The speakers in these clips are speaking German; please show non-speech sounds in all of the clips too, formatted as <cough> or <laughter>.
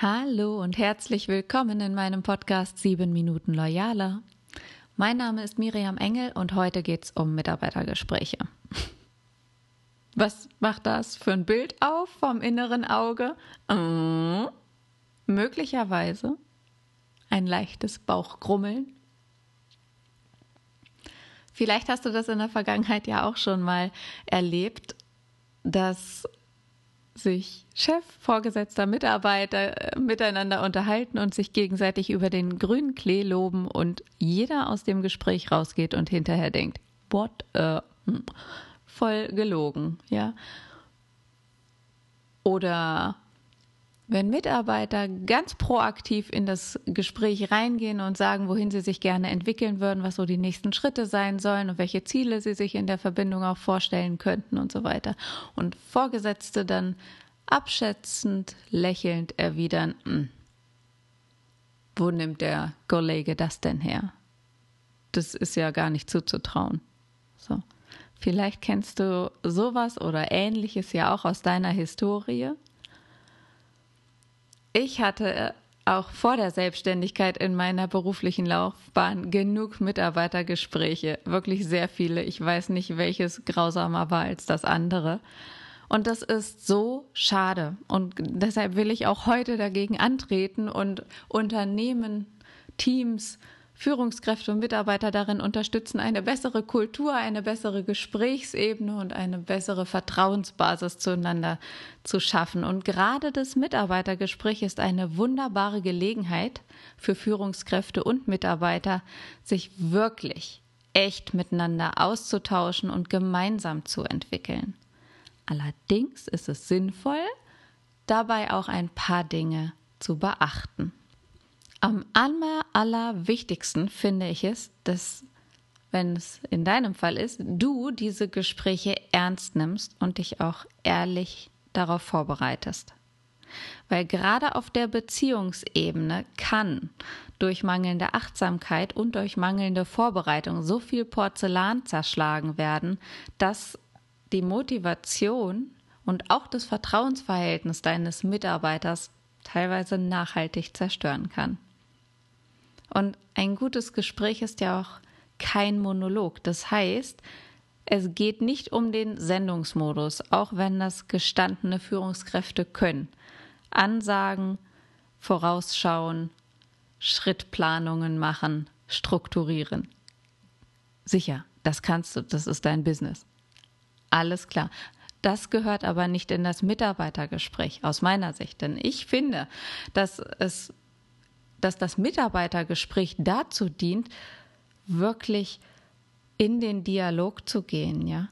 Hallo und herzlich willkommen in meinem Podcast 7 Minuten Loyaler. Mein Name ist Miriam Engel und heute geht es um Mitarbeitergespräche. Was macht das für ein Bild auf vom inneren Auge? Äh, möglicherweise ein leichtes Bauchgrummeln. Vielleicht hast du das in der Vergangenheit ja auch schon mal erlebt, dass sich Chef, Vorgesetzter, Mitarbeiter äh, miteinander unterhalten und sich gegenseitig über den grünen Klee loben und jeder aus dem Gespräch rausgeht und hinterher denkt, what, äh, hm, voll gelogen, ja. Oder wenn Mitarbeiter ganz proaktiv in das Gespräch reingehen und sagen, wohin sie sich gerne entwickeln würden, was so die nächsten Schritte sein sollen und welche Ziele sie sich in der Verbindung auch vorstellen könnten und so weiter. Und Vorgesetzte dann abschätzend, lächelnd erwidern, hm, wo nimmt der Kollege das denn her? Das ist ja gar nicht zuzutrauen. So. Vielleicht kennst du sowas oder ähnliches ja auch aus deiner Historie. Ich hatte äh, auch vor der Selbstständigkeit in meiner beruflichen Laufbahn genug Mitarbeitergespräche, wirklich sehr viele. Ich weiß nicht, welches grausamer war als das andere. Und das ist so schade. Und deshalb will ich auch heute dagegen antreten und Unternehmen, Teams, Führungskräfte und Mitarbeiter darin unterstützen, eine bessere Kultur, eine bessere Gesprächsebene und eine bessere Vertrauensbasis zueinander zu schaffen. Und gerade das Mitarbeitergespräch ist eine wunderbare Gelegenheit für Führungskräfte und Mitarbeiter, sich wirklich echt miteinander auszutauschen und gemeinsam zu entwickeln. Allerdings ist es sinnvoll, dabei auch ein paar Dinge zu beachten. Am aller, allerwichtigsten finde ich es, dass, wenn es in deinem Fall ist, du diese Gespräche ernst nimmst und dich auch ehrlich darauf vorbereitest. Weil gerade auf der Beziehungsebene kann durch mangelnde Achtsamkeit und durch mangelnde Vorbereitung so viel Porzellan zerschlagen werden, dass die Motivation und auch das Vertrauensverhältnis deines Mitarbeiters teilweise nachhaltig zerstören kann. Und ein gutes Gespräch ist ja auch kein Monolog. Das heißt, es geht nicht um den Sendungsmodus, auch wenn das gestandene Führungskräfte können. Ansagen, vorausschauen, Schrittplanungen machen, strukturieren. Sicher, das kannst du, das ist dein Business. Alles klar. Das gehört aber nicht in das Mitarbeitergespräch aus meiner Sicht, denn ich finde, dass es dass das Mitarbeitergespräch dazu dient, wirklich in den Dialog zu gehen, ja.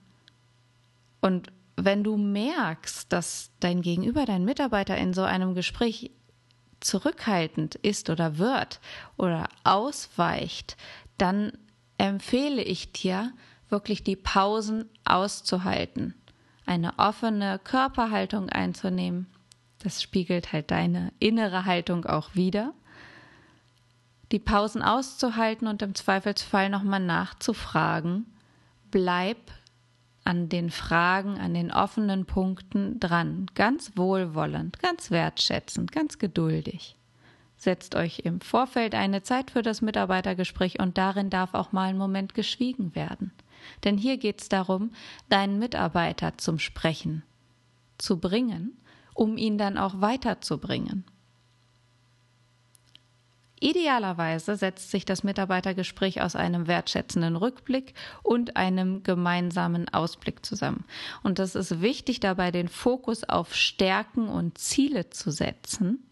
Und wenn du merkst, dass dein Gegenüber, dein Mitarbeiter in so einem Gespräch zurückhaltend ist oder wird oder ausweicht, dann empfehle ich dir, wirklich die Pausen auszuhalten, eine offene Körperhaltung einzunehmen. Das spiegelt halt deine innere Haltung auch wieder die Pausen auszuhalten und im Zweifelsfall nochmal nachzufragen. Bleib an den Fragen, an den offenen Punkten dran, ganz wohlwollend, ganz wertschätzend, ganz geduldig. Setzt euch im Vorfeld eine Zeit für das Mitarbeitergespräch und darin darf auch mal ein Moment geschwiegen werden. Denn hier geht es darum, deinen Mitarbeiter zum Sprechen zu bringen, um ihn dann auch weiterzubringen. Idealerweise setzt sich das Mitarbeitergespräch aus einem wertschätzenden Rückblick und einem gemeinsamen Ausblick zusammen. Und das ist wichtig dabei, den Fokus auf Stärken und Ziele zu setzen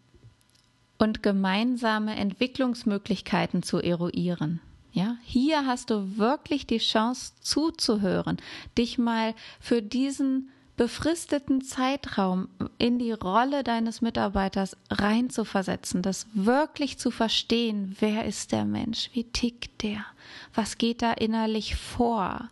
und gemeinsame Entwicklungsmöglichkeiten zu eruieren. Ja, hier hast du wirklich die Chance zuzuhören, dich mal für diesen befristeten Zeitraum in die Rolle deines Mitarbeiters reinzuversetzen, das wirklich zu verstehen, wer ist der Mensch, wie tickt der, was geht da innerlich vor,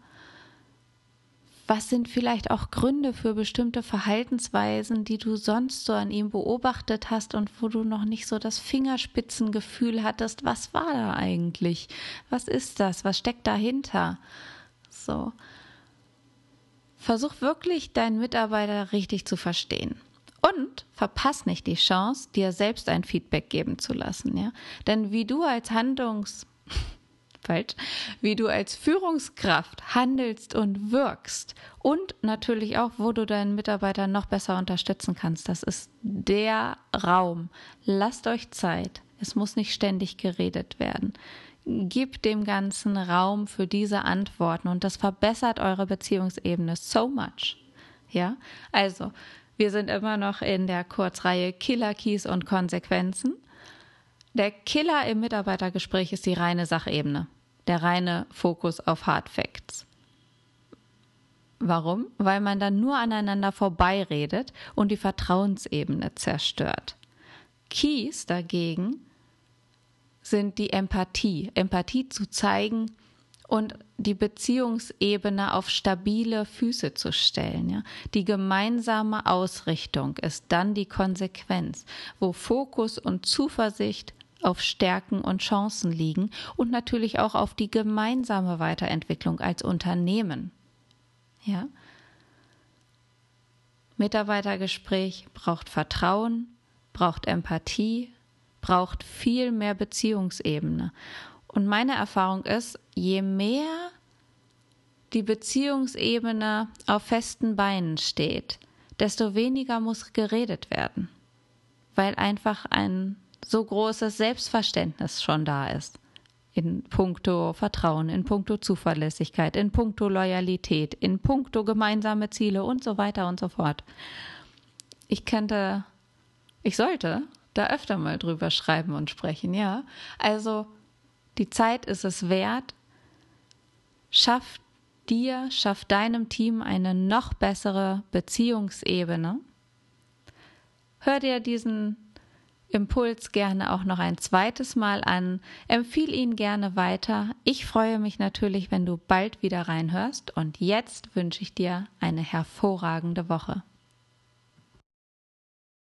was sind vielleicht auch Gründe für bestimmte Verhaltensweisen, die du sonst so an ihm beobachtet hast und wo du noch nicht so das Fingerspitzengefühl hattest, was war da eigentlich, was ist das, was steckt dahinter, so. Versuch wirklich deinen Mitarbeiter richtig zu verstehen. Und verpass nicht die Chance, dir selbst ein Feedback geben zu lassen, ja? Denn wie du als Handlungs <laughs> falsch, wie du als Führungskraft handelst und wirkst und natürlich auch, wo du deinen Mitarbeiter noch besser unterstützen kannst. Das ist der Raum. Lasst euch Zeit. Es muss nicht ständig geredet werden. Gib dem ganzen Raum für diese Antworten und das verbessert eure Beziehungsebene so much. Ja, also wir sind immer noch in der Kurzreihe Killer Keys und Konsequenzen. Der Killer im Mitarbeitergespräch ist die reine Sachebene, der reine Fokus auf Hard Facts. Warum? Weil man dann nur aneinander vorbeiredet und die Vertrauensebene zerstört. Keys dagegen sind die Empathie. Empathie zu zeigen und die Beziehungsebene auf stabile Füße zu stellen. Ja? Die gemeinsame Ausrichtung ist dann die Konsequenz, wo Fokus und Zuversicht auf Stärken und Chancen liegen und natürlich auch auf die gemeinsame Weiterentwicklung als Unternehmen. Ja? Mitarbeitergespräch braucht Vertrauen, braucht Empathie, braucht viel mehr Beziehungsebene. Und meine Erfahrung ist, je mehr die Beziehungsebene auf festen Beinen steht, desto weniger muss geredet werden, weil einfach ein so großes Selbstverständnis schon da ist. In puncto Vertrauen, in puncto Zuverlässigkeit, in puncto Loyalität, in puncto gemeinsame Ziele und so weiter und so fort. Ich könnte, ich sollte da öfter mal drüber schreiben und sprechen, ja. Also die Zeit ist es wert. Schaff dir, schaff deinem Team eine noch bessere Beziehungsebene. Hör dir diesen Impuls gerne auch noch ein zweites Mal an. Empfiehl ihn gerne weiter. Ich freue mich natürlich, wenn du bald wieder reinhörst. Und jetzt wünsche ich dir eine hervorragende Woche.